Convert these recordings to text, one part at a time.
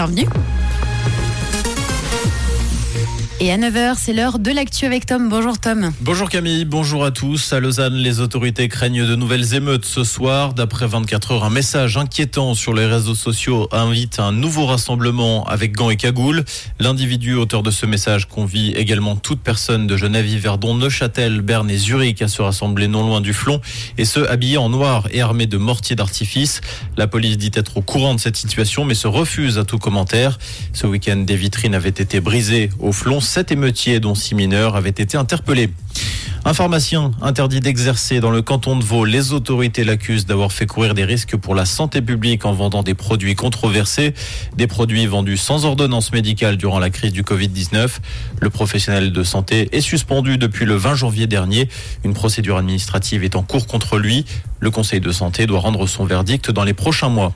Bienvenue. Et à 9h, c'est l'heure de l'actu avec Tom. Bonjour Tom. Bonjour Camille, bonjour à tous. À Lausanne, les autorités craignent de nouvelles émeutes ce soir. D'après 24 heures, un message inquiétant sur les réseaux sociaux invite à un nouveau rassemblement avec gants et cagoules. L'individu auteur de ce message convie également toute personne de Genève, Verdon, Neuchâtel, Berne et Zurich à se rassembler non loin du flon et ce habillés en noir et armés de mortiers d'artifice. La police dit être au courant de cette situation mais se refuse à tout commentaire. Ce week-end, des vitrines avaient été brisées au flon sept émeutiers, dont six mineurs, avaient été interpellés. Un pharmacien interdit d'exercer dans le canton de Vaud. Les autorités l'accusent d'avoir fait courir des risques pour la santé publique en vendant des produits controversés, des produits vendus sans ordonnance médicale durant la crise du Covid-19. Le professionnel de santé est suspendu depuis le 20 janvier dernier. Une procédure administrative est en cours contre lui. Le Conseil de santé doit rendre son verdict dans les prochains mois.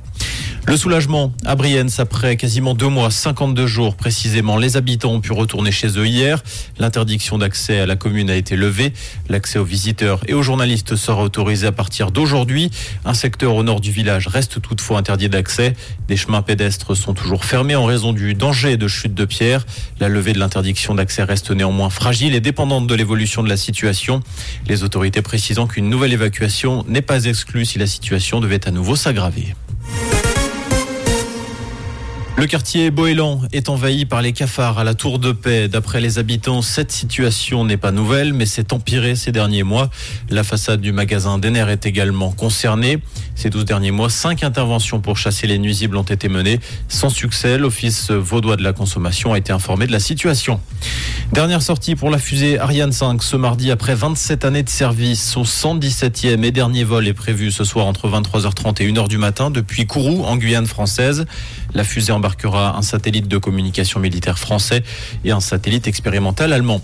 Le soulagement à Brienne, après quasiment deux mois, 52 jours précisément, les habitants ont pu retourner chez eux hier. L'interdiction d'accès à la commune a été levée. L'accès aux visiteurs et aux journalistes sera autorisé à partir d'aujourd'hui. Un secteur au nord du village reste toutefois interdit d'accès. Des chemins pédestres sont toujours fermés en raison du danger de chute de pierre. La levée de l'interdiction d'accès reste néanmoins fragile et dépendante de l'évolution de la situation. Les autorités précisant qu'une nouvelle évacuation n'est pas exclue si la situation devait à nouveau s'aggraver. Le quartier Boélan est envahi par les cafards à la Tour de Paix. D'après les habitants, cette situation n'est pas nouvelle, mais s'est empirée ces derniers mois. La façade du magasin Denner est également concernée. Ces 12 derniers mois, cinq interventions pour chasser les nuisibles ont été menées. Sans succès, l'Office vaudois de la consommation a été informé de la situation. Dernière sortie pour la fusée Ariane 5 ce mardi après 27 années de service. Son 117e et dernier vol est prévu ce soir entre 23h30 et 1h du matin depuis Kourou en Guyane française. La fusée embarquera un satellite de communication militaire français et un satellite expérimental allemand.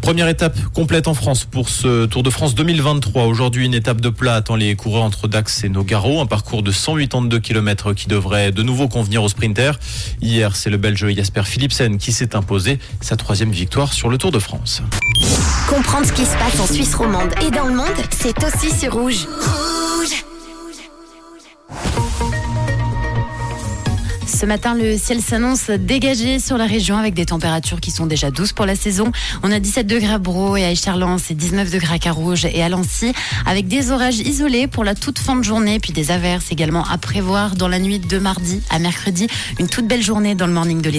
Première étape complète en France pour ce Tour de France 2023. Aujourd'hui, une étape de plat attend les coureurs entre Dax et Nogaro. Un parcours de 182 km qui devrait de nouveau convenir aux sprinters. Hier, c'est le Belge Jasper Philipsen qui s'est imposé sa troisième victoire sur le Tour de France. Comprendre ce qui se passe en Suisse romande et dans le monde, c'est aussi sur Rouge. Ce matin, le ciel s'annonce dégagé sur la région avec des températures qui sont déjà douces pour la saison. On a 17 degrés à Bro et à Écharlens et 19 degrés à Carouge et à Lancy avec des orages isolés pour la toute fin de journée puis des averses également à prévoir dans la nuit de mardi à mercredi. Une toute belle journée dans le morning de l'été.